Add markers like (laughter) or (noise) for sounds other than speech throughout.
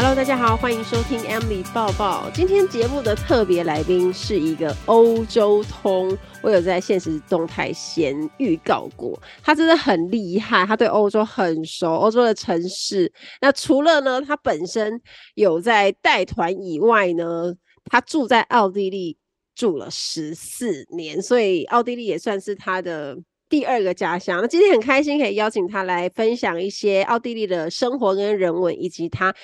Hello，大家好，欢迎收听 Emily 报报。今天节目的特别来宾是一个欧洲通，我有在现实动态先预告过，他真的很厉害，他对欧洲很熟，欧洲的城市。那除了呢，他本身有在带团以外呢，他住在奥地利住了十四年，所以奥地利也算是他的第二个家乡。那今天很开心可以邀请他来分享一些奥地利的生活跟人文，以及他。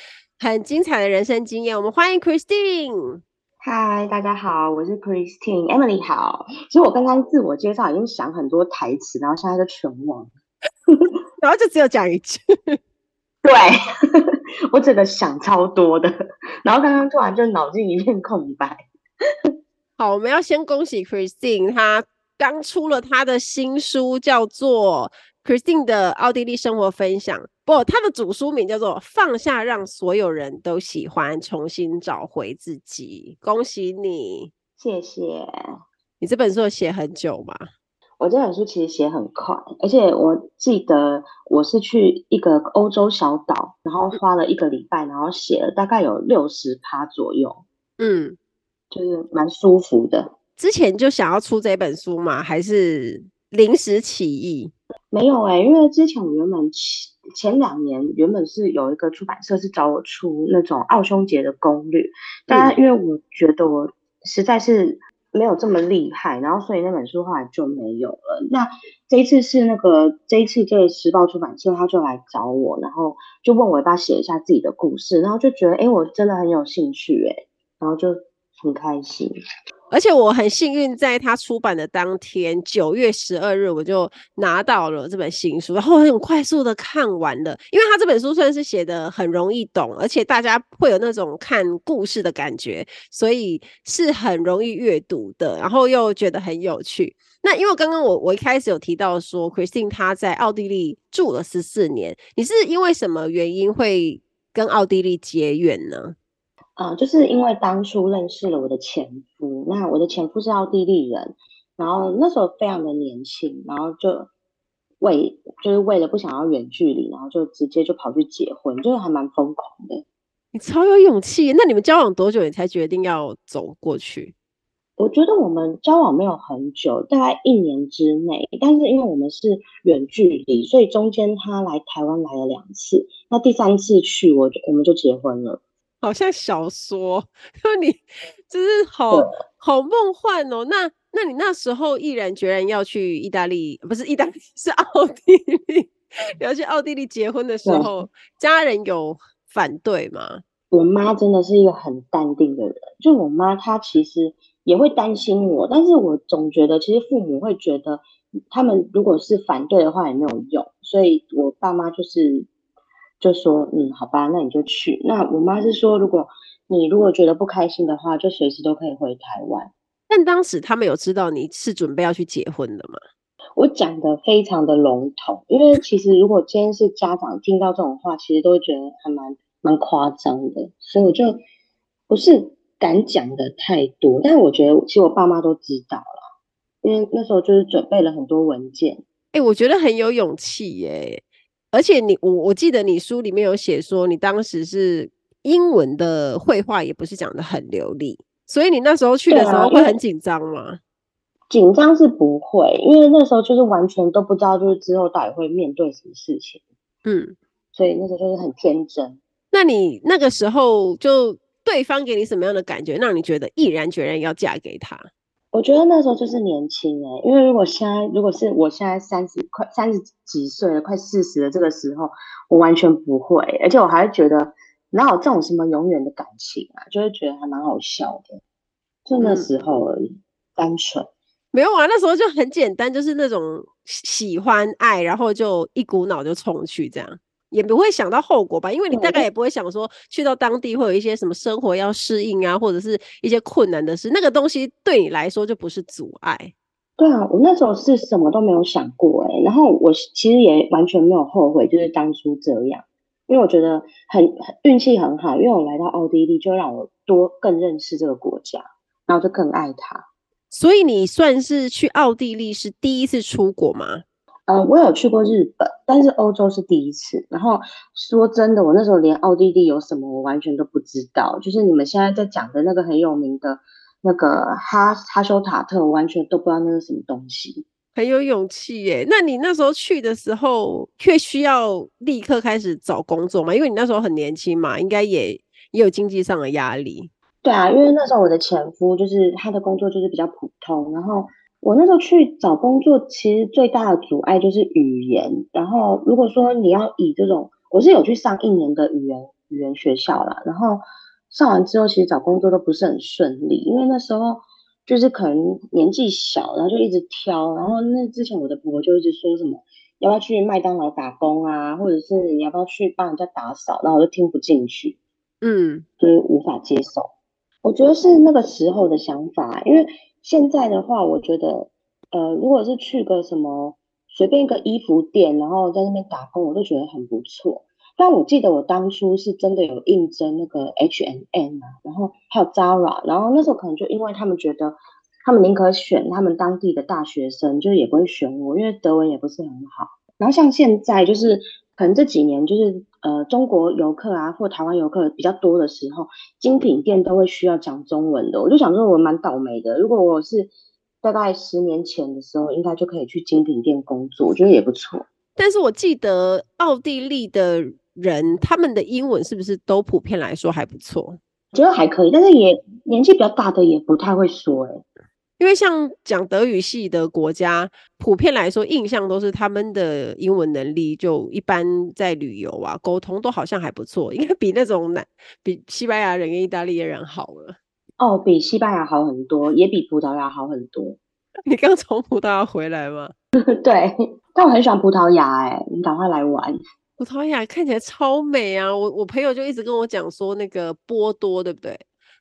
很精彩的人生经验，我们欢迎 Christine。嗨，大家好，我是 Christine。Emily 好。其实我刚刚自我介绍已经想很多台词，然后现在就全忘了，(laughs) 然后就只有讲一句。对，(laughs) 我真的想超多的，然后刚刚突然就脑筋一片空白。好，我们要先恭喜 Christine，她刚出了她的新书，叫做。Christine 的奥地利生活分享，不，他的主书名叫做《放下，让所有人都喜欢，重新找回自己》。恭喜你，谢谢。你这本书有写很久吗？我这本书其实写很快，而且我记得我是去一个欧洲小岛，然后花了一个礼拜，然后写了大概有六十趴左右。嗯，就是蛮舒服的。之前就想要出这本书吗？还是临时起意？没有哎、欸，因为之前我原本前前两年原本是有一个出版社是找我出那种奥匈节的攻略，但因为我觉得我实在是没有这么厉害，然后所以那本书后来就没有了。那这一次是那个这一次这个时报出版社他就来找我，然后就问我要不要写一下自己的故事，然后就觉得哎，我真的很有兴趣哎，然后就很开心。而且我很幸运，在他出版的当天，九月十二日，我就拿到了这本新书，然后很快速的看完了。因为他这本书算是写的很容易懂，而且大家会有那种看故事的感觉，所以是很容易阅读的，然后又觉得很有趣。那因为刚刚我我一开始有提到说，Christine 他在奥地利住了十四年，你是因为什么原因会跟奥地利结缘呢？啊、呃，就是因为当初认识了我的前夫，那我的前夫是奥地利人，然后那时候非常的年轻，然后就为就是为了不想要远距离，然后就直接就跑去结婚，就是还蛮疯狂的。你超有勇气，那你们交往多久你才决定要走过去？我觉得我们交往没有很久，大概一年之内，但是因为我们是远距离，所以中间他来台湾来了两次，那第三次去我就我们就结婚了。好像小说，(laughs) 说你就是好好梦幻哦。那那你那时候毅然决然要去意大利，不是意大利，(laughs) 是奥地利，要去奥地利结婚的时候，家人有反对吗？我妈真的是一个很淡定的人，就我妈她其实也会担心我，但是我总觉得其实父母会觉得他们如果是反对的话也没有用，所以我爸妈就是。就说嗯，好吧，那你就去。那我妈是说，如果你如果觉得不开心的话，就随时都可以回台湾。但当时他们有知道你是准备要去结婚的吗？我讲的非常的笼统，因为其实如果今天是家长听到这种话，其实都会觉得还蛮蛮夸张的，所以我就不是敢讲的太多。但是我觉得，其实我爸妈都知道了，因为那时候就是准备了很多文件。哎、欸，我觉得很有勇气耶。而且你我我记得你书里面有写说，你当时是英文的会话也不是讲的很流利，所以你那时候去的时候会很紧张吗？紧张是不会，因为那时候就是完全都不知道，就是之后到底会面对什么事情。嗯，所以那时候就是很天真。那你那个时候就对方给你什么样的感觉，让你觉得毅然决然要嫁给他？我觉得那时候就是年轻哎、欸，因为如果现在如果是我现在三十快三十几岁了，快四十了这个时候，我完全不会，而且我还会觉得哪有这种什么永远的感情啊，就会觉得还蛮好笑的，就那时候而已，嗯、单纯。没有啊，那时候就很简单，就是那种喜欢爱，然后就一股脑就冲去这样。也不会想到后果吧，因为你大概也不会想说去到当地会有一些什么生活要适应啊，或者是一些困难的事，那个东西对你来说就不是阻碍。对啊，我那时候是什么都没有想过哎，然后我其实也完全没有后悔，就是当初这样，因为我觉得很很运气很好，因为我来到奥地利就让我多更认识这个国家，然后就更爱它。所以你算是去奥地利是第一次出国吗？嗯、呃，我有去过日本，但是欧洲是第一次。然后说真的，我那时候连奥地利有什么我完全都不知道，就是你们现在在讲的那个很有名的。那个哈哈修塔特，我完全都不知道那是什么东西，很有勇气耶。那你那时候去的时候，却需要立刻开始找工作吗？因为你那时候很年轻嘛，应该也也有经济上的压力。对啊，因为那时候我的前夫就是他的工作就是比较普通，然后我那时候去找工作，其实最大的阻碍就是语言。然后如果说你要以这种，我是有去上一年的语言语言学校啦，然后。上完之后，其实找工作都不是很顺利，因为那时候就是可能年纪小，然后就一直挑。然后那之前我的婆婆就一直说什么要不要去麦当劳打工啊，或者是你要不要去帮人家打扫，然后我就听不进去，嗯，就是无法接受。我觉得是那个时候的想法，因为现在的话，我觉得呃，如果是去个什么随便一个衣服店，然后在那边打工，我都觉得很不错。但我记得我当初是真的有应征那个 H&M 啊，然后还有 Zara，然后那时候可能就因为他们觉得他们宁可选他们当地的大学生，就也不会选我，因为德文也不是很好。然后像现在就是可能这几年就是呃中国游客啊或台湾游客比较多的时候，精品店都会需要讲中文的。我就想说我蛮倒霉的，如果我是大概十年前的时候，应该就可以去精品店工作，我觉得也不错。但是我记得奥地利的。人他们的英文是不是都普遍来说还不错？我觉得还可以，但是也年纪比较大的也不太会说哎。因为像讲德语系的国家，普遍来说印象都是他们的英文能力就一般，在旅游啊沟通都好像还不错，应该比那种南比西班牙人跟意大利人好了。哦，比西班牙好很多，也比葡萄牙好很多。(laughs) 你刚从葡萄牙回来吗？(laughs) 对，但我很喜欢葡萄牙哎，你赶快来玩。葡萄牙看起来超美啊！我我朋友就一直跟我讲说那个波多，对不对？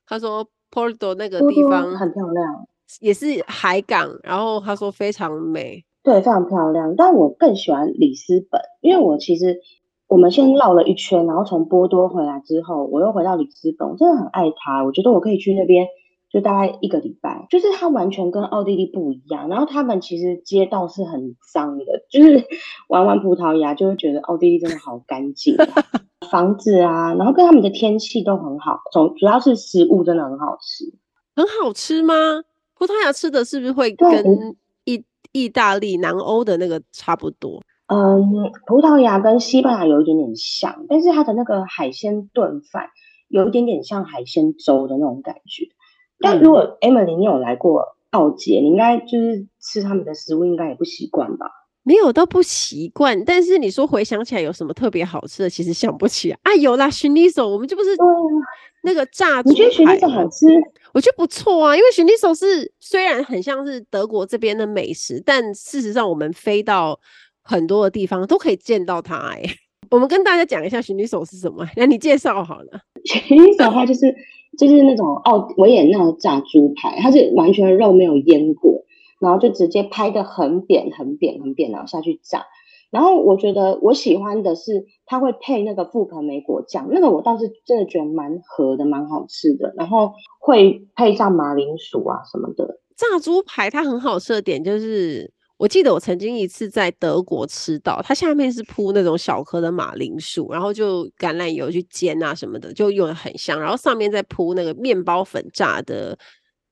他说 Porto 那个地方很漂亮，也是海港。然后他说非常美，对，非常漂亮。但我更喜欢里斯本，因为我其实我们先绕了一圈，然后从波多回来之后，我又回到里斯本，我真的很爱它。我觉得我可以去那边。就大概一个礼拜，就是它完全跟奥地利不一样。然后他们其实街道是很脏的，就是 (laughs) 玩完葡萄牙就会觉得奥地利真的好干净，房子啊，然后跟他们的天气都很好。总主要是食物真的很好吃，很好吃吗？葡萄牙吃的是不是会跟意意大利、南欧的那个差不多？嗯，葡萄牙跟西班牙有一点点像，但是它的那个海鲜炖饭有一点点像海鲜粥的那种感觉。但如果 Emily 你有来过奥捷，你应该就是吃他们的食物，应该也不习惯吧？没有倒不习惯。但是你说回想起来有什么特别好吃的，其实想不起来啊。有啦，Schnitzel 我们就不是那个炸猪排。你觉得 Schnitzel 好吃？我觉得不错啊，因为 Schnitzel 是虽然很像是德国这边的美食，但事实上我们飞到很多的地方都可以见到它、欸。哎，我们跟大家讲一下 Schnitzel 是什么？那你介绍好了。(laughs) Schnitzel 的话就是。就是那种奥维也纳炸猪排，它是完全肉没有腌过，然后就直接拍得很扁、很扁、很扁，然后下去炸。然后我觉得我喜欢的是它会配那个覆盆莓果酱，那个我倒是真的觉得蛮合的，蛮好吃的。然后会配上马铃薯啊什么的。炸猪排它很好吃的点就是。我记得我曾经一次在德国吃到，它下面是铺那种小颗的马铃薯，然后就橄榄油去煎啊什么的，就用的很香。然后上面再铺那个面包粉炸的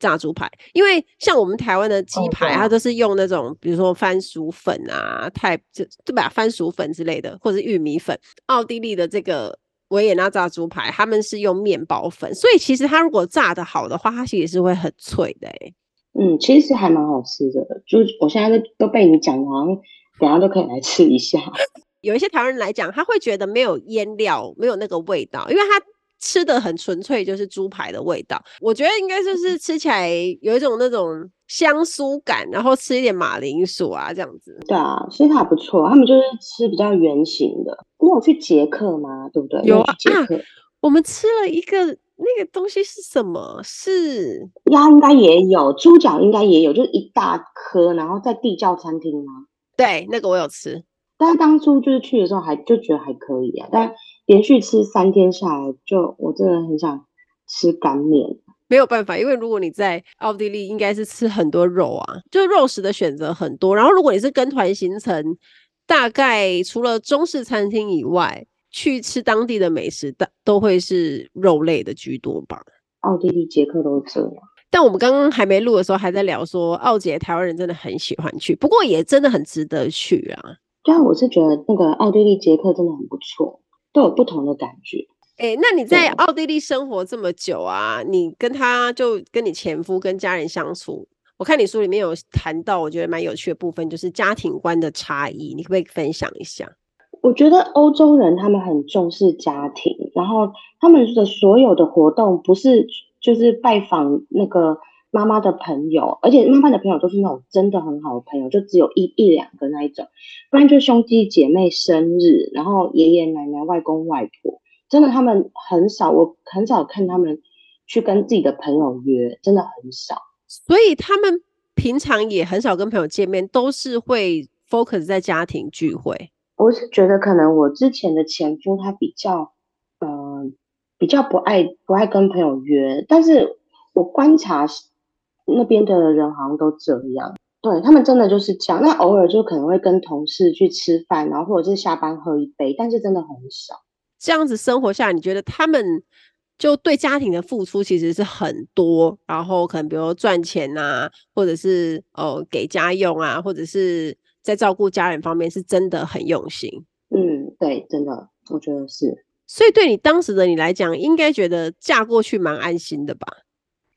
炸猪排，因为像我们台湾的鸡排，它都是用那种比如说番薯粉啊、太就对吧？番薯粉之类的，或者是玉米粉。奥地利的这个维也纳炸猪排，他们是用面包粉，所以其实它如果炸得好的话，它其实是会很脆的欸。嗯，其实还蛮好吃的，就是我现在都都被你讲，好像等下都可以来吃一下。(laughs) 有一些台湾人来讲，他会觉得没有腌料，没有那个味道，因为他吃的很纯粹，就是猪排的味道。我觉得应该就是吃起来有一种那种香酥感，然后吃一点马铃薯啊这样子。对啊，所以它还不错。他们就是吃比较圆形的。你有去捷克吗？对不对？有啊，有啊，我们吃了一个。那个东西是什么？是鸭应该也有，猪脚应该也有，就是一大颗，然后在地窖餐厅吗？对，那个我有吃。但是当初就是去的时候还就觉得还可以啊，但连续吃三天下来就，我真的很想吃干面。没有办法，因为如果你在奥地利，应该是吃很多肉啊，就是肉食的选择很多。然后如果你是跟团行程，大概除了中式餐厅以外，去吃当地的美食，都都会是肉类的居多吧。奥地利、捷克都是这样。但我们刚刚还没录的时候，还在聊说，奥捷台湾人真的很喜欢去，不过也真的很值得去啊。对啊，我是觉得那个奥地利、捷克真的很不错，都有不同的感觉。哎、欸，那你在奥地利生活这么久啊，你跟他就跟你前夫跟家人相处，我看你书里面有谈到，我觉得蛮有趣的部分，就是家庭观的差异，你可不可以分享一下？我觉得欧洲人他们很重视家庭，然后他们的所有的活动不是就是拜访那个。妈妈的朋友，而且妈妈的朋友都是那种真的很好的朋友，就只有一一两个那一种，不然就兄弟姐妹生日，然后爷爷奶奶、外公外婆，真的他们很少，我很少看他们去跟自己的朋友约，真的很少。所以他们平常也很少跟朋友见面，都是会 focus 在家庭聚会。我是觉得可能我之前的前夫他比较，嗯、比较不爱不爱跟朋友约，但是我观察。那边的人好像都这样，对，他们真的就是这样。那偶尔就可能会跟同事去吃饭，然后或者是下班喝一杯，但是真的很少。这样子生活下来，你觉得他们就对家庭的付出其实是很多，然后可能比如赚钱啊，或者是哦给家用啊，或者是在照顾家人方面是真的很用心。嗯，对，真的，我觉得是。所以对你当时的你来讲，应该觉得嫁过去蛮安心的吧？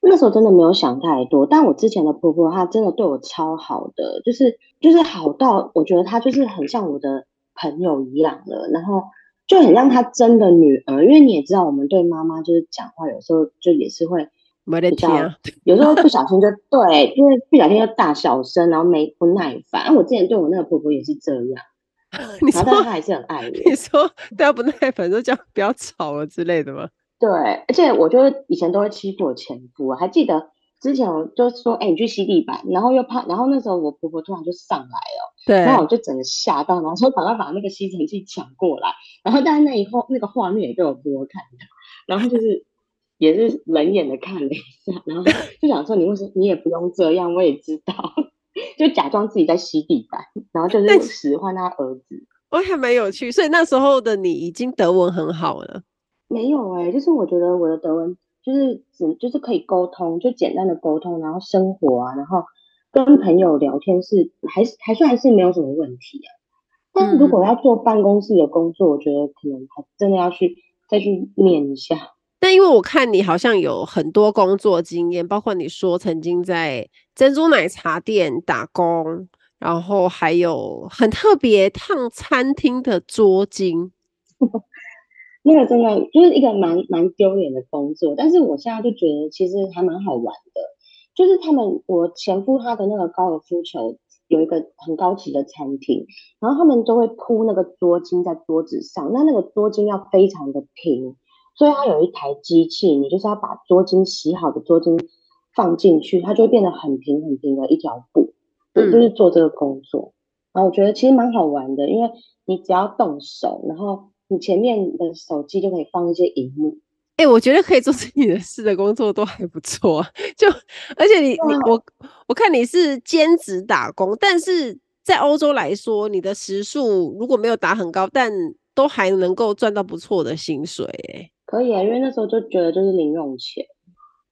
那时候真的没有想太多，但我之前的婆婆她真的对我超好的，就是就是好到我觉得她就是很像我的朋友一样的，然后就很像她真的女儿。因为你也知道，我们对妈妈就是讲话有时候就也是会比较，有时候不小心就对，因为不小心就大小声，然后没不耐烦。我之前对我那个婆婆也是这样，(laughs) 你说她还是很爱我。你说对她不耐烦，就讲不要吵了之类的吗？对，而且我就以前都会欺负我前夫，还记得之前我就说，哎、欸，你去吸地板，然后又怕，然后那时候我婆婆突然就上来了，对，然后我就整个吓到，然后说赶快把那个吸尘器抢过来，然后但是那以后那个画面也被我婆婆看到，然后就是也是冷眼的看了一下，然后就想说你为什么你也不用这样，我也知道，(laughs) 就假装自己在吸地板，然后就是使唤他儿子，我还蛮有趣，所以那时候的你已经德文很好了。没有哎、欸，就是我觉得我的德文就是只就是可以沟通，就简单的沟通，然后生活啊，然后跟朋友聊天是还是还算是没有什么问题啊。但是如果要做办公室的工作，嗯、我觉得可能还真的要去再去念一下。但因为我看你好像有很多工作经验，包括你说曾经在珍珠奶茶店打工，然后还有很特别烫餐厅的桌巾。(laughs) 那个真的就是一个蛮蛮丢脸的工作，但是我现在就觉得其实还蛮好玩的。就是他们我前夫他的那个高尔夫球有一个很高级的餐厅，然后他们都会铺那个桌巾在桌子上，那那个桌巾要非常的平，所以他有一台机器，你就是要把桌巾洗好的桌巾放进去，它就会变得很平很平的一条布，嗯，就是做这个工作。然后我觉得其实蛮好玩的，因为你只要动手，然后。你前面的手机就可以放一些荧幕，哎、欸，我觉得可以做自己的事的工作都还不错，(laughs) 就而且你你我我看你是兼职打工，但是在欧洲来说，你的时数如果没有打很高，但都还能够赚到不错的薪水，哎，可以啊，因为那时候就觉得就是零用钱，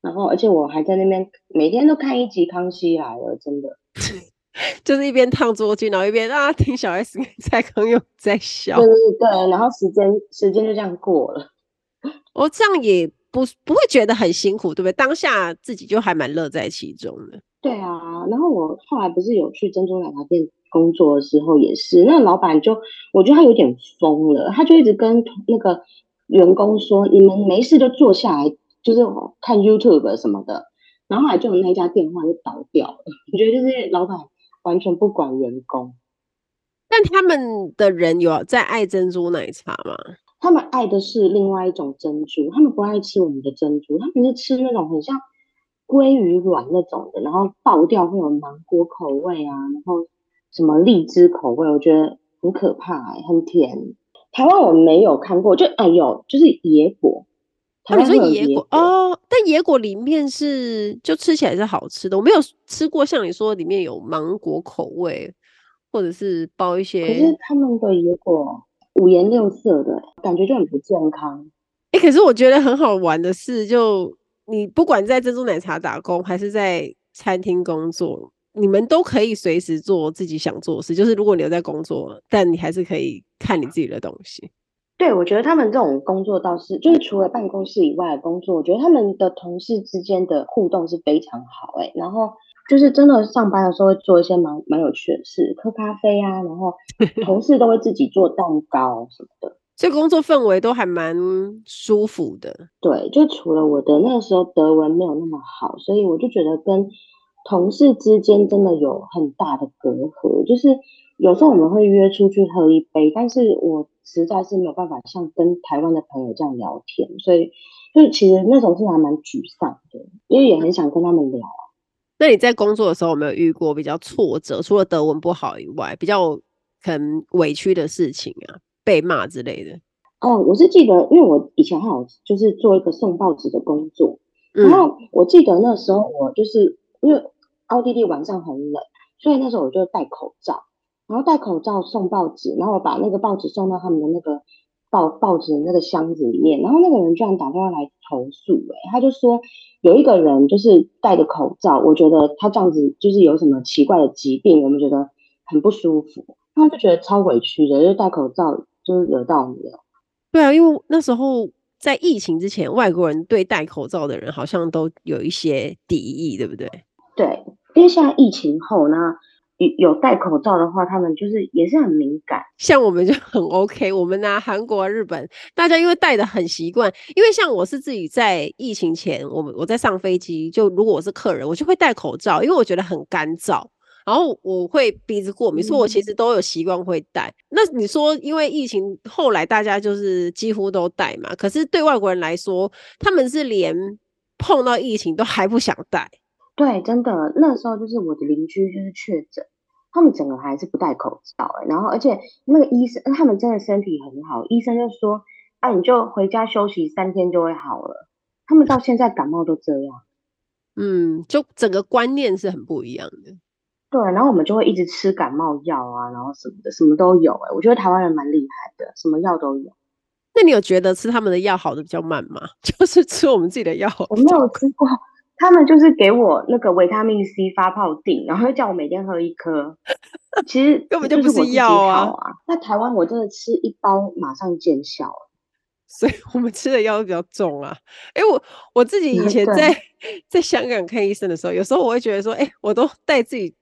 然后而且我还在那边每天都看一集《康熙来了》，真的。(laughs) 就是一边烫桌巾，然后一边啊听小 S 跟蔡康永在笑。对对对，然后时间时间就这样过了。我、(laughs) 哦、这样也不不会觉得很辛苦，对不对？当下自己就还蛮乐在其中的。对啊，然后我后来不是有去珍珠奶茶店工作的时候，也是那个老板就我觉得他有点疯了，他就一直跟那个员工说：“你们没事就坐下来，就是看 YouTube 什么的。”然后后来就有那家电话就倒掉了。我觉得就是老板。完全不管员工，但他们的人有在爱珍珠奶茶吗？他们爱的是另外一种珍珠，他们不爱吃我们的珍珠，他们是吃那种很像鲑鱼卵那种的，然后爆掉会有芒果口味啊，然后什么荔枝口味，我觉得很可怕，欸，很甜。台湾我没有看过，就哎呦，就是野果。他们说野果哦，但野果里面是就吃起来是好吃的，我没有吃过像你说里面有芒果口味，或者是包一些。可是他们的野果。五颜六色的感觉就很不健康。哎、欸，可是我觉得很好玩的是，就你不管在珍珠奶茶打工，还是在餐厅工作，你们都可以随时做自己想做的事。就是如果你有在工作，但你还是可以看你自己的东西。对，我觉得他们这种工作倒是，就是除了办公室以外的工作，我觉得他们的同事之间的互动是非常好。哎，然后。就是真的上班的时候会做一些蛮蛮有趣的事，喝咖啡啊，然后 (laughs) 同事都会自己做蛋糕什么的，这工作氛围都还蛮舒服的。对，就除了我的那个时候德文没有那么好，所以我就觉得跟同事之间真的有很大的隔阂。就是有时候我们会约出去喝一杯，但是我实在是没有办法像跟台湾的朋友这样聊天，所以就其实那种是还蛮沮丧的，因为也很想跟他们聊。那你在工作的时候有没有遇过比较挫折？除了德文不好以外，比较可能委屈的事情啊，被骂之类的？哦，我是记得，因为我以前还有就是做一个送报纸的工作，然后我记得那时候我就是因为奥地利晚上很冷，所以那时候我就戴口罩，然后戴口罩送报纸，然后我把那个报纸送到他们的那个。报报纸的那个箱子里面，然后那个人居然打电话来投诉，哎，他就说有一个人就是戴着口罩，我觉得他这样子就是有什么奇怪的疾病，我们觉得很不舒服，他就觉得超委屈的，就戴口罩就是惹到你了。对啊，因为那时候在疫情之前，外国人对戴口罩的人好像都有一些敌意，对不对？对，因为现在疫情后呢。有戴口罩的话，他们就是也是很敏感。像我们就很 OK，我们拿韩国、日本，大家因为戴的很习惯。因为像我是自己在疫情前，我我在上飞机，就如果我是客人，我就会戴口罩，因为我觉得很干燥，然后我会鼻子过敏，所以我其实都有习惯会戴。嗯。那你说，因为疫情后来大家就是几乎都戴嘛，可是对外国人来说，他们是连碰到疫情都还不想戴。对，真的，那时候就是我的邻居就是确诊。他们整个还是不戴口罩，欸，然后而且那个医生，他们真的身体很好，医生就说，啊，你就回家休息三天就会好了。他们到现在感冒都这样，嗯，就整个观念是很不一样的。对，然后我们就会一直吃感冒药啊，然后什么的，什么都有，欸。哎，我觉得台湾人蛮厉害的，什么药都有。那你有觉得吃他们的药好的比较慢吗？(laughs) 就是吃我们自己的药，我没有吃过。他们就是给我那个维他命 C 发泡锭，然后又叫我每天喝一颗，(laughs) 其实根本就不是药啊。那台湾我真的吃一包马上见效，所以我们吃的药都比较重啊。(laughs) 哎、欸，我我自己以前在 (laughs) 在香港看医生的时候，有时候我会觉得说，哎、欸，我都带自己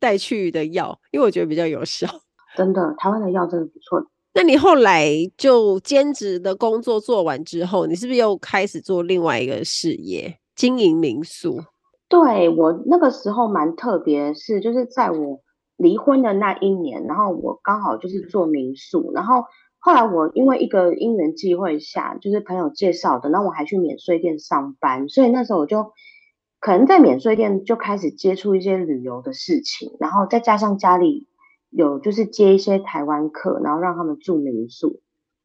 带去的药，因为我觉得比较有效。真的，台湾的药真的不错。那你后来就兼职的工作做完之后，你是不是又开始做另外一个事业？经营民宿，对，我那个时候蛮特别，是就是在我离婚的那一年，然后我刚好就是做民宿，然后后来我因为一个因缘际会下，就是朋友介绍的，然后我还去免税店上班，所以那时候我就可能在免税店就开始接触一些旅游的事情，然后再加上家里有就是接一些台湾客，然后让他们住民宿，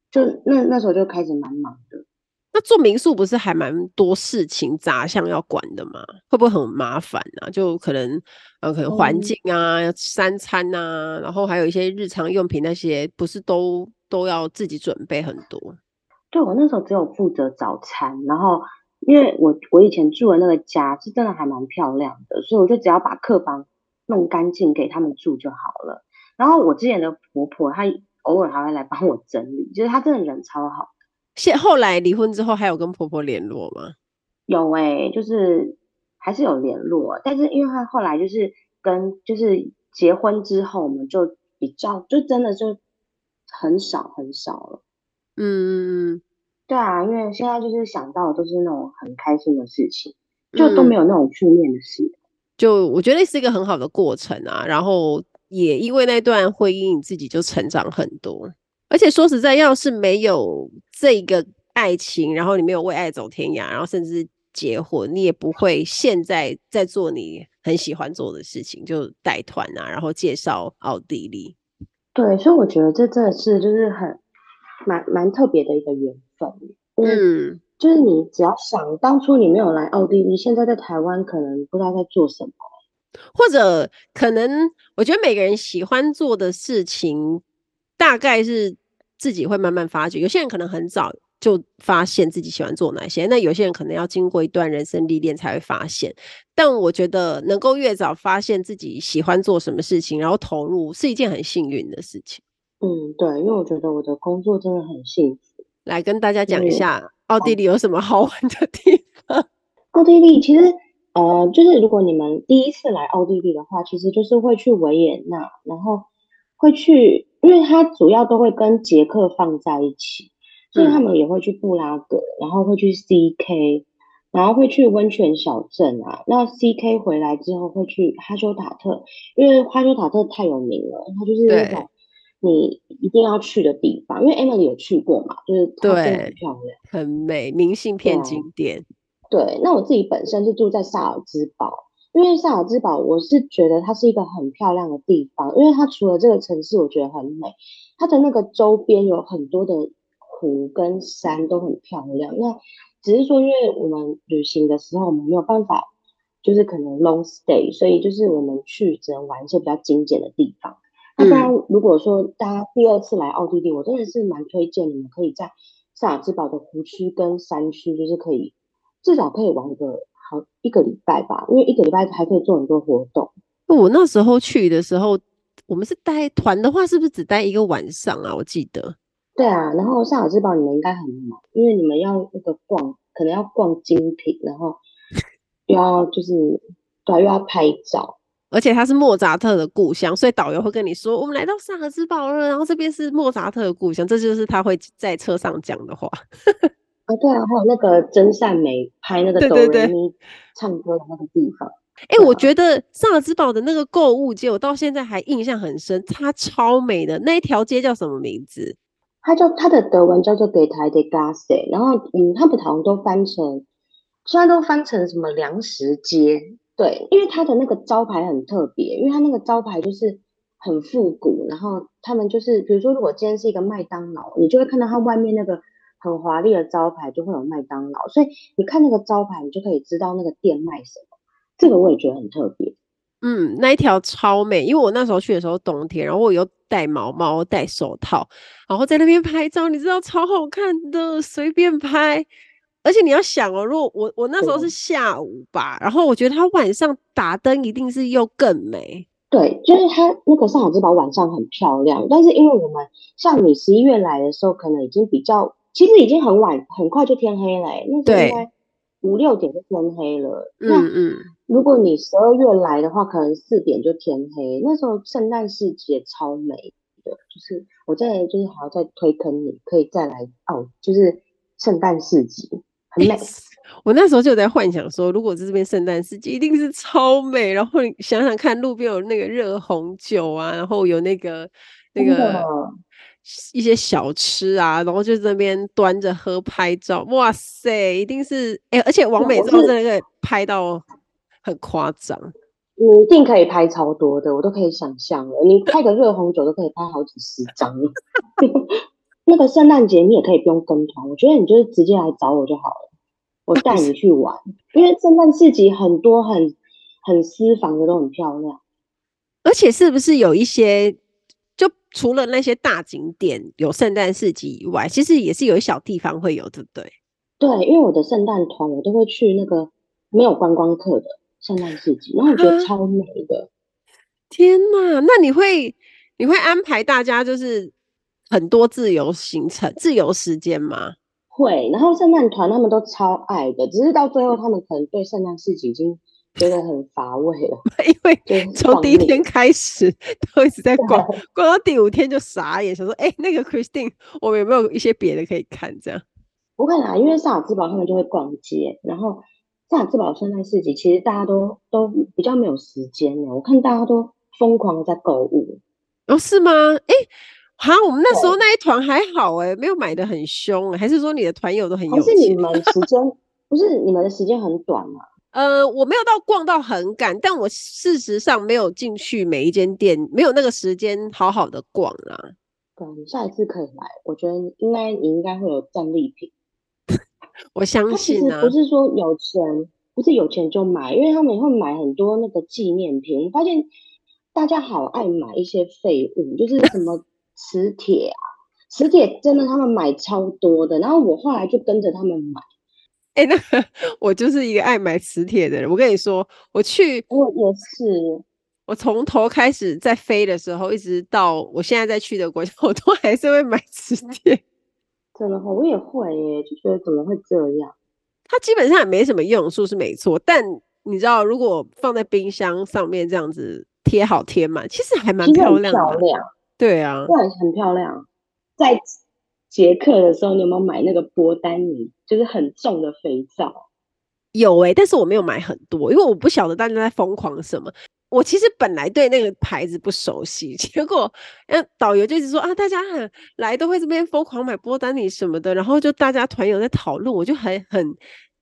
就那那时候就开始蛮忙的。那做民宿不是还蛮多事情杂项要管的吗？会不会很麻烦啊？就可能呃，可能环境啊、嗯、三餐啊，然后还有一些日常用品那些，不是都都要自己准备很多？对，我那时候只有负责早餐，然后因为我我以前住的那个家是真的还蛮漂亮的，所以我就只要把客房弄干净给他们住就好了。然后我之前的婆婆她偶尔还会来帮我整理，就是她真的人超好。现后来离婚之后，还有跟婆婆联络吗？有哎、欸，就是还是有联络，但是因为她后来就是跟就是结婚之后，我们就比较就真的就很少很少了。嗯，对啊，因为现在就是想到都是那种很开心的事情，就都没有那种负面的事。嗯、就我觉得是一个很好的过程啊，然后也因为那段婚姻，你自己就成长很多。而且说实在，要是没有这个爱情，然后你没有为爱走天涯，然后甚至结婚，你也不会现在在做你很喜欢做的事情，就带团啊，然后介绍奥地利。对，所以我觉得这真的是就是很蛮蛮特别的一个缘分。嗯，就是你只要想当初你没有来奥地利，现在在台湾可能不知道在做什么，或者可能我觉得每个人喜欢做的事情，大概是。自己会慢慢发觉，有些人可能很早就发现自己喜欢做哪些，那有些人可能要经过一段人生历练才会发现。但我觉得能够越早发现自己喜欢做什么事情，然后投入，是一件很幸运的事情。嗯，对，因为我觉得我的工作真的很幸福。来跟大家讲一下，奥地利有什么好玩的地方？(laughs) 奥地利其实，呃，就是如果你们第一次来奥地利的话，其实就是会去维也纳，然后会去。因为它主要都会跟捷克放在一起，所以他们也会去布拉格，然后会去 CK，然后会去温泉小镇啊。那 CK 回来之后会去哈修塔特，因为哈修塔特太有名了，它就是那种你一定要去的地方。因为 Emily 有去过嘛，就是对很漂亮，很美，明信片景点。对，对，那我自己本身是住在萨尔兹堡。因为萨尔兹堡，我是觉得它是一个很漂亮的地方，因为它除了这个城市，我觉得很美，它的那个周边有很多的湖跟山都很漂亮。那只是说，因为我们旅行的时候，我们没有办法，就是可能 long stay，所以就是我们去只能玩一些比较精简的地方。那当然，如果说大家第二次来奥地利，我真的是蛮推荐你们可以在萨尔兹堡的湖区跟山区，就是可以至少可以玩个。好一个礼拜吧，因为一个礼拜还可以做很多活动。我那时候去的时候，我们是带团的话，是不是只待一个晚上啊？我记得。对啊，然后萨尔兹堡你们应该很忙，因为你们要那个逛，可能要逛精品，然后又要就是对，又要拍照，而且他是莫扎特的故乡，所以导游会跟你说，我们来到萨尔兹堡了，然后这边是莫扎特的故乡，这就是他会在车上讲的话。啊，对啊，还有那个真善美拍那个哆瑞咪唱歌的那个地方。哎、欸，我觉得萨尔兹堡的那个购物街，我到现在还印象很深，它超美的。那一条街叫什么名字？它叫它的德文叫做 Galerie der Gasse，然后嗯，他们好像都翻成，现在都翻成什么粮食街。对，因为它的那个招牌很特别，因为它那个招牌就是很复古，然后他们就是比如说，如果今天是一个麦当劳，你就会看到它外面那个。很华丽的招牌就会有麦当劳，所以你看那个招牌，你就可以知道那个店卖什么。这个我也觉得很特别。嗯，那一条超美，因为我那时候去的时候冬天，然后我又戴毛毛、戴手套，然后在那边拍照，你知道超好看的，随便拍。而且你要想哦，如果我我那时候是下午吧，然后我觉得它晚上打灯一定是又更美。对，就是它那个上海之宝晚上很漂亮，但是因为我们像你十一月来的时候，可能已经比较。其实已经很晚，很快就天黑了。那时候应该五六点就天黑了。嗯嗯。如果你十二月来的话，可能四点就天黑。那时候圣诞市集也超美的，就是我在就是还要再推坑你，可以再来哦，就是圣诞市集很美。我那时候就在幻想说，如果这边圣诞市集一定是超美。然后你想想看，路边有那个热红酒啊，然后有那个那个。一些小吃啊，然后就在那边端着喝拍照，哇塞，一定是哎、欸，而且王美照真的可以拍到很夸张，你一定可以拍超多的，我都可以想象了。你拍个热红酒都可以拍好几十张。(laughs) 那个圣诞节你也可以不用跟团，我觉得你就是直接来找我就好了，我带你去玩。因为圣诞市集很多很很私房的都很漂亮，而且是不是有一些？除了那些大景点有圣诞市集以外，其实也是有一小地方会有，对不对？对，因为我的圣诞团我都会去那个没有观光客的圣诞市集，然后我觉得超美的。天哪，那你会你会安排大家就是很多自由行程、自由时间吗？会，然后圣诞团他们都超爱的，只是到最后他们可能对圣诞市集已经。觉得很乏味了，(laughs) 因为从第一天开始都一直在逛，逛到第五天就傻眼，想说：“哎、欸，那个 Christine，我们有没有一些别的可以看？”这样不会啦，因为萨尔兹堡他们就会逛街，然后萨尔兹堡圣诞市集其实大家都都比较没有时间了，我看大家都疯狂的在购物。哦，是吗？哎、欸，哈，我们那时候那一团还好哎、欸，没有买的很凶，还是说你的团友都很有钱？还是你们时间不是你们的时间很短吗？呃，我没有到逛到很赶，但我事实上没有进去每一间店，没有那个时间好好的逛啊。对，你下一次可以来，我觉得应该你应该会有战利品。(laughs) 我相信啊，不是说有钱，不是有钱就买，因为他们会买很多那个纪念品。我发现大家好爱买一些废物，就是什么。磁铁啊，磁铁真的他们买超多的，然后我后来就跟着他们买。哎、欸，那个 (laughs) 我就是一个爱买磁铁的人。我跟你说，我去，我也是，我从头开始在飞的时候，一直到我现在在去的国家，(laughs) 我都还是会买磁铁。真的，我也会耶，就觉得怎么会这样？它基本上也没什么用处，是没错。但你知道，如果放在冰箱上面这样子贴好贴满，其实还蛮漂亮的。漂亮。对啊，对，很漂亮。在捷克的时候，你有没有买那个波丹尼，就是很重的肥皂？有哎、但是我没有买很多，因为我不晓得大家在疯狂什么。我其实本来对那个牌子不熟悉，(laughs) 结果呃导游就一直说啊，大家很来都会这边疯狂买波丹尼什么的，然后就大家团友在讨论，我就很很。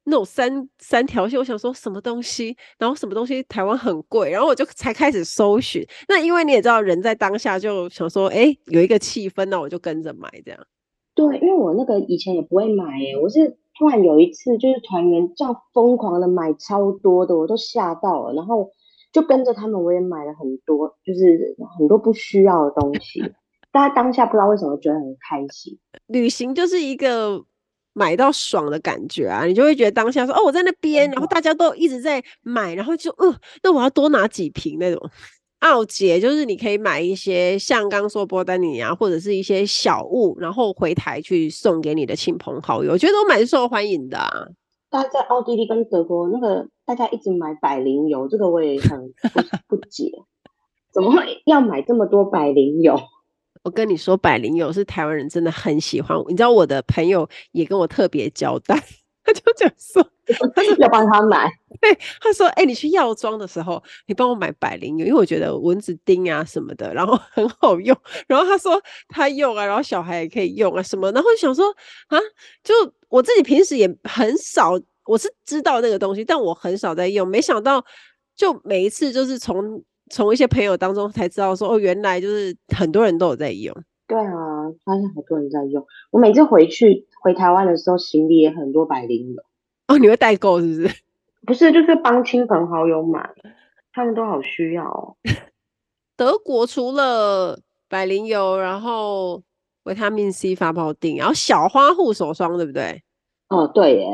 那种三三条线，我想说什么东西，然后什么东西台湾很贵，然后我就才开始搜寻。那因为你也知道，人在当下就想说，哎，有一个气氛，那我就跟着买这样。对，因为我那个以前也不会买，哎，我是突然有一次就是团员这样疯狂的买超多的，我都吓到了，然后就跟着他们，我也买了很多，就是很多不需要的东西。(laughs) 大家当下不知道为什么觉得很开心，旅行就是一个。买到爽的感觉啊，你就会觉得当下说哦，我在那边，然后大家都一直在买，然后就嗯、呃，那我要多拿几瓶那种。奥捷就是你可以买一些像刚说波丹尼啊，或者是一些小物，然后回台去送给你的亲朋好友，我觉得都蛮受欢迎的啊。大家在奥地利跟德国那个大家一直买百灵油，这个我也很不不解，怎么会要买这么多百灵油？(laughs) 我跟你说，百灵油是台湾人真的很喜欢。你知道我的朋友也跟我特别交代，他就讲说，他说要帮他买。(laughs) 对，他说，哎、欸，你去药妆的时候，你帮我买百灵油，因为我觉得蚊子叮啊什么的，然后很好用。然后他说他用啊，然后小孩也可以用啊什么。然后就想说啊，就我自己平时也很少，我是知道那个东西，但我很少在用。没想到，就每一次就是从。从一些朋友当中才知道说哦，原来就是很多人都有在用。对啊，发现好多人在用。我每次回去回台湾的时候，行李也很多百灵油。哦，你会代购是不是？(laughs) 不是，就是帮亲朋好友买，他们都好需要哦。(laughs) 德国除了百灵油，然后维他命 C 发泡锭，然后小花护手霜，对不对？哦，对耶，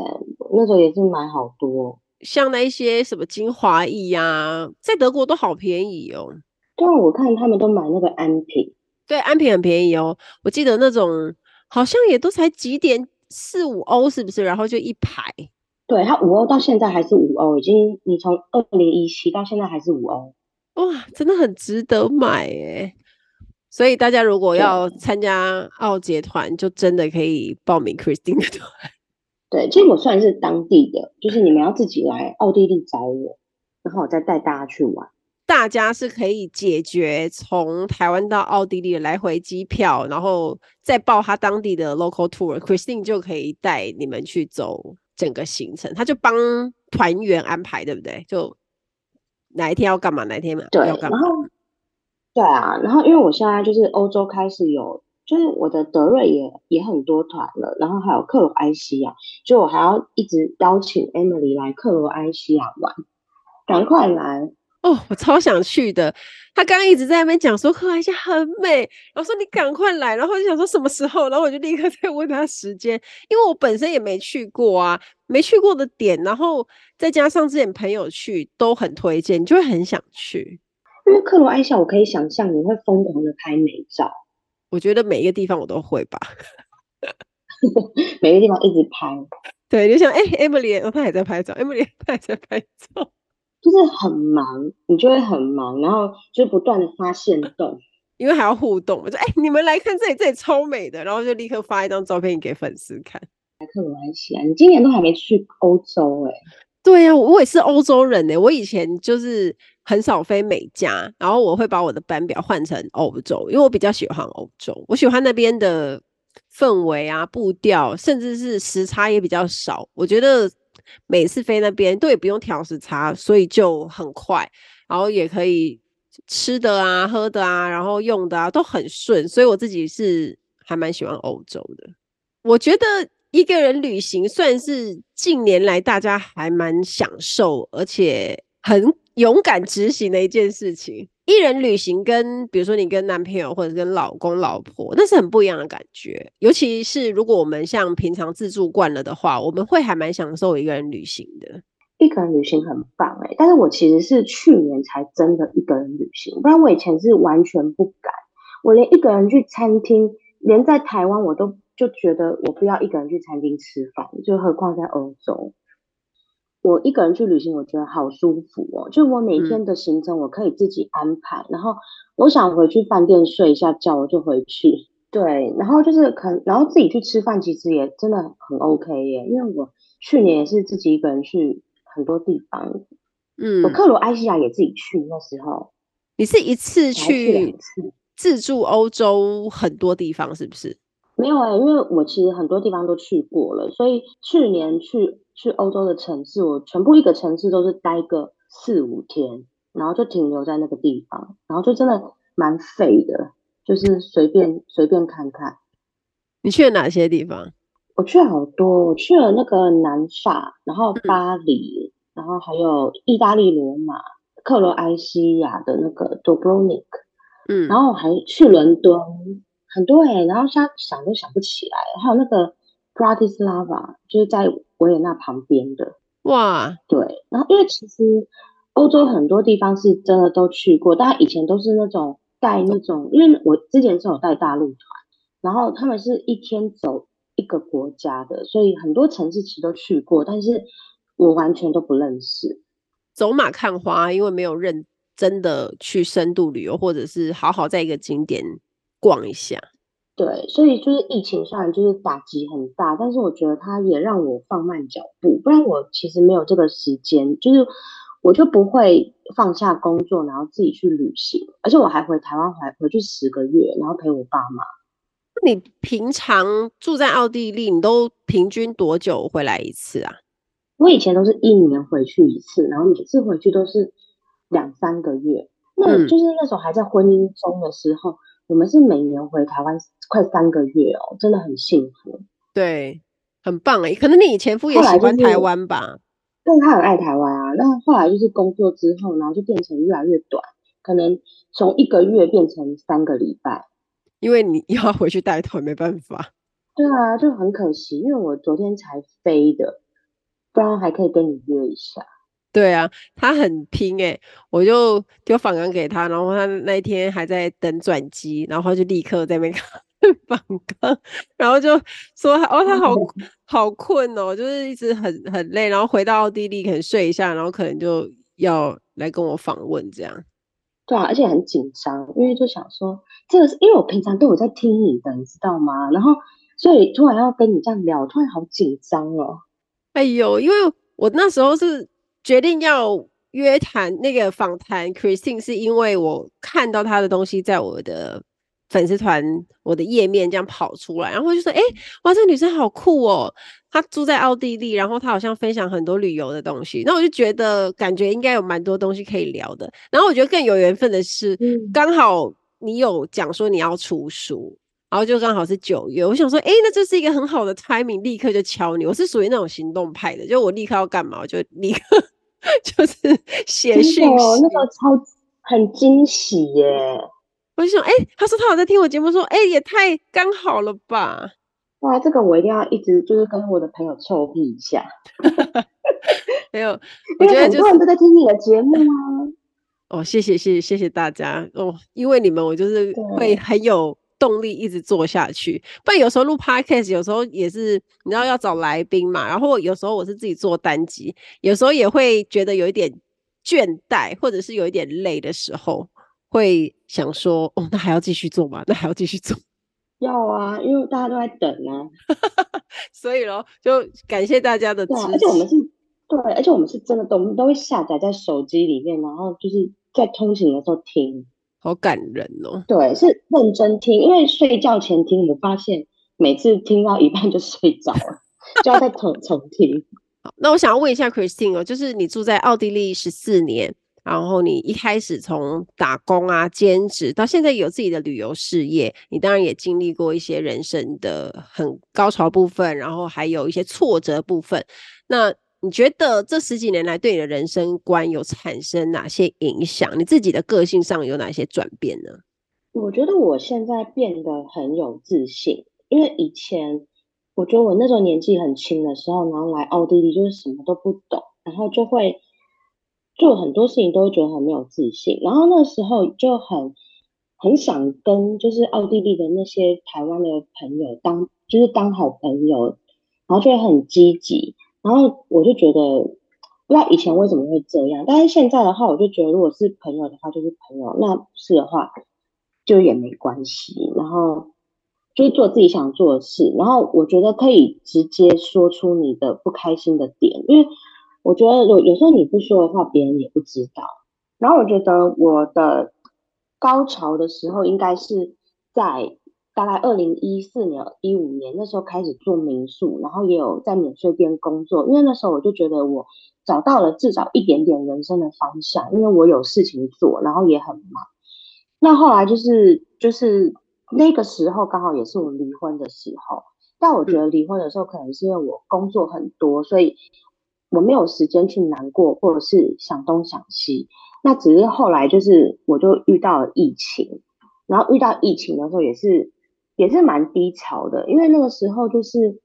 那时候也是买好多。像那一些什么精华液呀、啊，在德国都好便宜哦。对啊，我看他们都买那个安瓶，对，安瓶很便宜哦。我记得那种好像也都才几点四五欧，是不是？然后就一排。对，它五欧到现在还是五欧，已经你从二零一七到现在还是五欧。哇，真的很值得买诶。所以大家如果要参加奥捷团，就真的可以报名 Christine 的团。(laughs) 对，其实我算是当地的，就是你们要自己来奥地利找我，然后我再带大家去玩。大家是可以解决从台湾到奥地利的来回机票，然后再报他当地的 local tour，Christine 就可以带你们去走整个行程，他就帮团员安排，对不对？就哪一天要干嘛，哪一天嘛对要干嘛。对啊，然后因为我现在就是欧洲开始有。就是我的德瑞也也很多团了，然后还有克罗埃西亚，就我还要一直邀请 Emily 来克罗埃西亚玩，赶快来哦！我超想去的。他刚刚一直在那边讲说克罗埃西亚很美，然后说你赶快来，然后就想说什么时候，然后我就立刻 (laughs) 在问他时间，因为我本身也没去过啊，没去过的点，然后再加上之前朋友去都很推荐，你就会很想去。因为克罗埃西亚，我可以想象你会疯狂的拍美照。我觉得每一个地方我都会吧，(laughs) 每个地方一直拍。(laughs) 对，就像哎，Emily，她也在拍照，Emily 她也在拍照，就是很忙，你就会很忙，然后就不断的发现动，因为还要互动。我说哎，你们来看这里，这里超美的，然后就立刻发一张照片给粉丝看。来克罗埃西亚，你今年都还没去欧洲哎、欸？对呀、啊，我也是欧洲人呢。我以前就是很少飞美加，然后我会把我的班表换成欧洲，因为我比较喜欢欧洲。我喜欢那边的氛围啊、步调，甚至是时差也比较少。我觉得每次飞那边都也不用调时差，所以就很快，然后也可以吃的啊、喝的啊，然后用的啊都很顺。所以我自己是还蛮喜欢欧洲的。我觉得。一个人旅行算是近年来大家还蛮享受，而且很勇敢执行的一件事情。一人旅行跟比如说你跟男朋友或者跟老公老婆，那是很不一样的感觉。尤其是如果我们像平常自助惯了的话，我们会还蛮享受一个人旅行的。一个人旅行很棒哎、但是我其实是去年才真的一个人旅行，不然我以前是完全不敢。我连一个人去餐厅，连在台湾我都。就觉得我不要一个人去餐厅吃饭，就何况在欧洲，我一个人去旅行，我觉得好舒服哦。就我每天的行程我可以自己安排，嗯、然后我想回去饭店睡一下觉，我就回去。对，然后就是可，然后自己去吃饭，其实也真的很 OK 耶。因为我去年也是自己一个人去很多地方，嗯，我克罗埃西亚也自己去，那时候你是一次去自助欧洲很多地方，是不是？没有哎、欸，因为我其实很多地方都去过了，所以去年去去欧洲的城市，我全部一个城市都是待个四五天，然后就停留在那个地方，然后就真的蛮废的，就是随便随便看看。你去了哪些地方？我去了好多，我去了那个南法，然后巴黎，嗯、然后还有意大利罗马、克罗埃西亚的那个 Dubrovnik，嗯，然后还去伦敦。很多哎、欸，然后现在想都想不起来，还有那个 Bratislava，就是在维也纳旁边的。哇，对，然后因为其实欧洲很多地方是真的都去过，大家以前都是那种带那种，因为我之前是有带大陆团，然后他们是一天走一个国家的，所以很多城市其实都去过，但是我完全都不认识。走马看花，因为没有认真的去深度旅游，或者是好好在一个景点。逛一下，对，所以就是疫情虽然就是打击很大，但是我觉得它也让我放慢脚步，不然我其实没有这个时间，就是我就不会放下工作，然后自己去旅行，而且我还回台湾回回去十个月，然后陪我爸妈。你平常住在奥地利，你都平均多久回来一次啊？我以前都是一年回去一次，然后每次回去都是两三个月，那就是那时候还在婚姻中的时候。嗯我们是每年回台湾快三个月哦，真的很幸福。对，很棒哎。可能你前夫也喜欢台湾吧？对、就是，他很爱台湾啊。那后来就是工作之后，然后就变成越来越短，可能从一个月变成三个礼拜。因为你要回去带团，没办法。对啊，就很可惜，因为我昨天才飞的，不然还可以跟你约一下。对啊，他很拼哎，我就丢访纲给他，然后他那一天还在等转机，然后他就立刻在那边看 (laughs) 访纲，然后就说哦，他好好困哦，就是一直很很累，然后回到奥地利可能睡一下，然后可能就要来跟我访问这样。对啊，而且很紧张，因为就想说这个是因为我平常都有在听你的，你知道吗？然后所以突然要跟你这样聊，突然好紧张哦。哎呦，因为我那时候是。决定要约谈那个访谈 Christine，是因为我看到她的东西在我的粉丝团、我的页面这样跑出来，然后我就说：“哎、欸，哇，这个女生好酷哦！她住在奥地利，然后她好像分享很多旅游的东西。”那我就觉得感觉应该有蛮多东西可以聊的。然后我觉得更有缘分的是，刚、嗯、好你有讲说你要出书，然后就刚好是九月，我想说：“哎、欸，那这是一个很好的 timing，立刻就敲你。”我是属于那种行动派的，就我立刻要干嘛，我就立刻。(laughs) 就是写讯息，那个超很惊喜耶！我就想，哎、欸，他说他有在听我节目，说，哎、欸，也太刚好了吧！哇，这个我一定要一直就是跟我的朋友臭屁一下。(laughs) (laughs) 没有，我觉得、就是、很多人都在听你的节目啊。哦，谢谢谢谢谢谢大家哦，因为你们，我就是会很有。动力一直做下去，不然有时候录 podcast，有时候也是你知道要找来宾嘛，然后有时候我是自己做单集，有时候也会觉得有一点倦怠，或者是有一点累的时候，会想说，哦，那还要继续做吗？(laughs) 那还要继续做？要啊，因为大家都在等啊，(laughs) 所以咯，就感谢大家的支持。而且我们是对，而且我们是真的都我们都会下载在手机里面，然后就是在通勤的时候听，好感人哦。对，是认真听，因为睡觉前听，我发现每次听到一半就睡着了，就要再重重听。好，那我想要问一下 Christine 哦，就是你住在奥地利十四年。然后你一开始从打工啊、兼职到现在有自己的旅游事业，你当然也经历过一些人生的很高潮部分，然后还有一些挫折部分。那你觉得这十几年来对你的人生观有产生哪些影响？你自己的个性上有哪些转变呢？我觉得我现在变得很有自信，因为以前我觉得我那时候年纪很轻的时候，然后来奥地利就是什么都不懂，然后就会。做很多事情都会觉得很没有自信，然后那时候就很很想跟就是奥地利的那些台湾的朋友当就是当好朋友，然后就会很积极，然后我就觉得不知道以前为什么会这样，但是现在的话，我就觉得如果是朋友的话就是朋友，那不是的话就也没关系，然后就是做自己想做的事，然后我觉得可以直接说出你的不开心的点，因为。我觉得有有时候你不说的话，别人也不知道。然后我觉得我的高潮的时候，应该是在大概二零一四年、一五年那时候开始做民宿，然后也有在免税店工作。因为那时候我就觉得我找到了至少一点点人生的方向，因为我有事情做，然后也很忙。那后来就是就是那个时候刚好也是我离婚的时候，但我觉得离婚的时候可能是因为我工作很多，所以。我没有时间去难过，或者是想东想西。那只是后来就是，我就遇到了疫情，然后遇到疫情的时候也是也是蛮低潮的，因为那个时候就是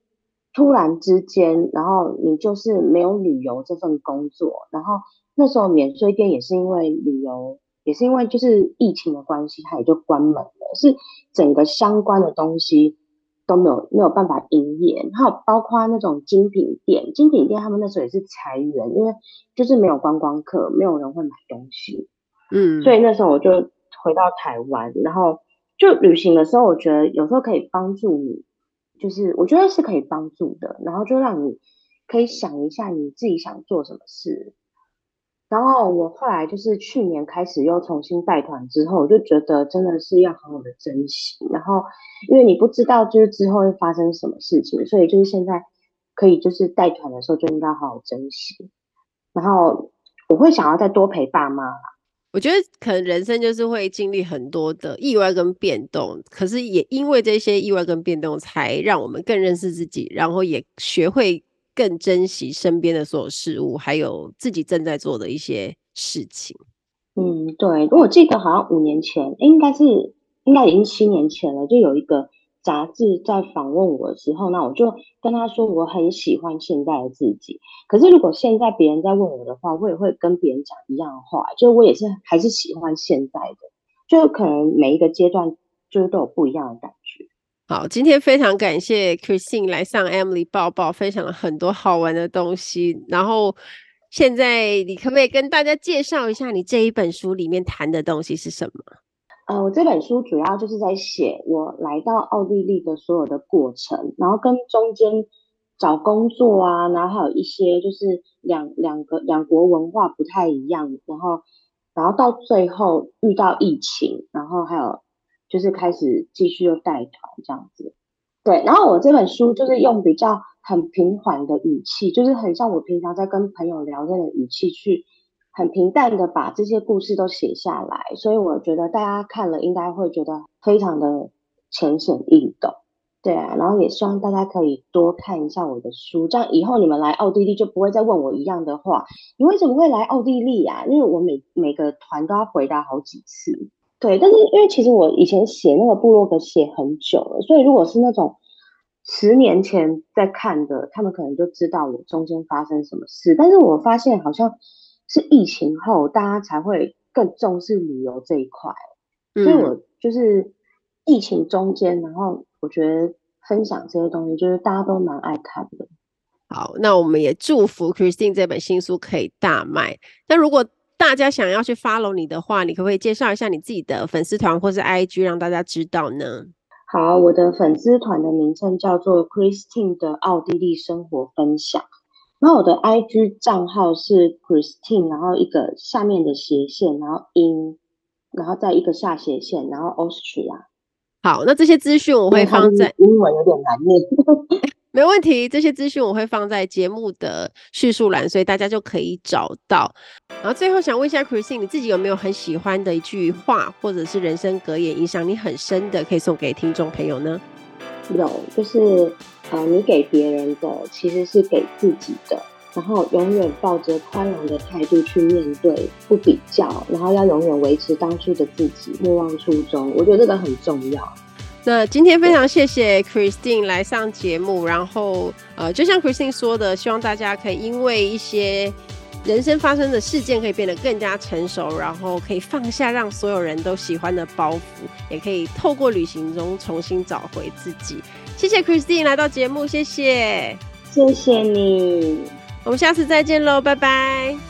突然之间，然后你就是没有旅游这份工作，然后那时候免税店也是因为旅游，也是因为就是疫情的关系，它也就关门了，是整个相关的东西。都没有没有办法营业，还有包括那种精品店，精品店他们那时候也是裁员，因为就是没有观光客，没有人会买东西，嗯，所以那时候我就回到台湾，然后就旅行的时候，我觉得有时候可以帮助你，就是我觉得是可以帮助的，然后就让你可以想一下你自己想做什么事。然后我后来就是去年开始又重新带团之后，我就觉得真的是要好好的珍惜。然后因为你不知道就是之后会发生什么事情，所以就是现在可以就是带团的时候就应该好好珍惜。然后我会想要再多陪爸妈。我觉得可能人生就是会经历很多的意外跟变动，可是也因为这些意外跟变动，才让我们更认识自己，然后也学会。更珍惜身边的所有事物，还有自己正在做的一些事情。嗯，对。我记得好像五年前，应该是应该已经七年前了，就有一个杂志在访问我的时候，那我就跟他说我很喜欢现在的自己。可是如果现在别人在问我的话，我也会跟别人讲一样的话，就我也是还是喜欢现在的，就可能每一个阶段就是都有不一样的感觉。好，今天非常感谢 Christine 来上 Emily 报报，分享了很多好玩的东西。然后，现在你可不可以跟大家介绍一下你这一本书里面谈的东西是什么？呃，我这本书主要就是在写我来到奥地利的所有的过程，然后跟中间找工作啊，然后还有一些就是两两个两国文化不太一样，然后然后到最后遇到疫情，然后还有。就是开始继续又带团这样子，对。然后我这本书就是用比较很平缓的语气，就是很像我平常在跟朋友聊天的语气，去很平淡的把这些故事都写下来。所以我觉得大家看了应该会觉得非常的浅显易懂，对啊。然后也希望大家可以多看一下我的书，这样以后你们来奥地利就不会再问我一样的话。你为什么会来奥地利啊？因为我每每个团都要回答好几次。对，但是因为其实我以前写那个部落格写很久了，所以如果是那种十年前在看的，他们可能就知道我中间发生什么事。但是我发现好像是疫情后，大家才会更重视旅游这一块，嗯，所以我就是疫情中间，然后我觉得分享这些东西，就是大家都蛮爱看的。好，那我们也祝福 Christine 这本新书可以大卖。那如果大家想要去 follow 你的话，你可不可以介绍一下你自己的粉丝团或是 IG，让大家知道呢？好，我的粉丝团的名称叫做 Christine 的奥地利生活分享。然后我的 IG 账号是 Christine，然后一个下面的斜线，然后 In，然后再一个下斜线，然后 Austria。好，那这些资讯我会放在英文有点难念。(laughs) 没问题，这些资讯我会放在节目的叙述栏，所以大家就可以找到。然后最后想问一下 Christine，你自己有没有很喜欢的一句话，或者是人生格言，影响你很深的，可以送给听众朋友呢？有，就是呃，你给别人的其实是给自己的，然后永远抱着宽容的态度去面对，不比较，然后要永远维持当初的自己，莫忘初衷。我觉得这个很重要。那今天非常谢谢 Christine 来上节目，然后呃，就像 Christine 说的，希望大家可以因为一些人生发生的事件，可以变得更加成熟，然后可以放下让所有人都喜欢的包袱，也可以透过旅行中重新找回自己。谢谢 Christine 来到节目，谢谢，谢谢你，我们下次再见喽，拜拜。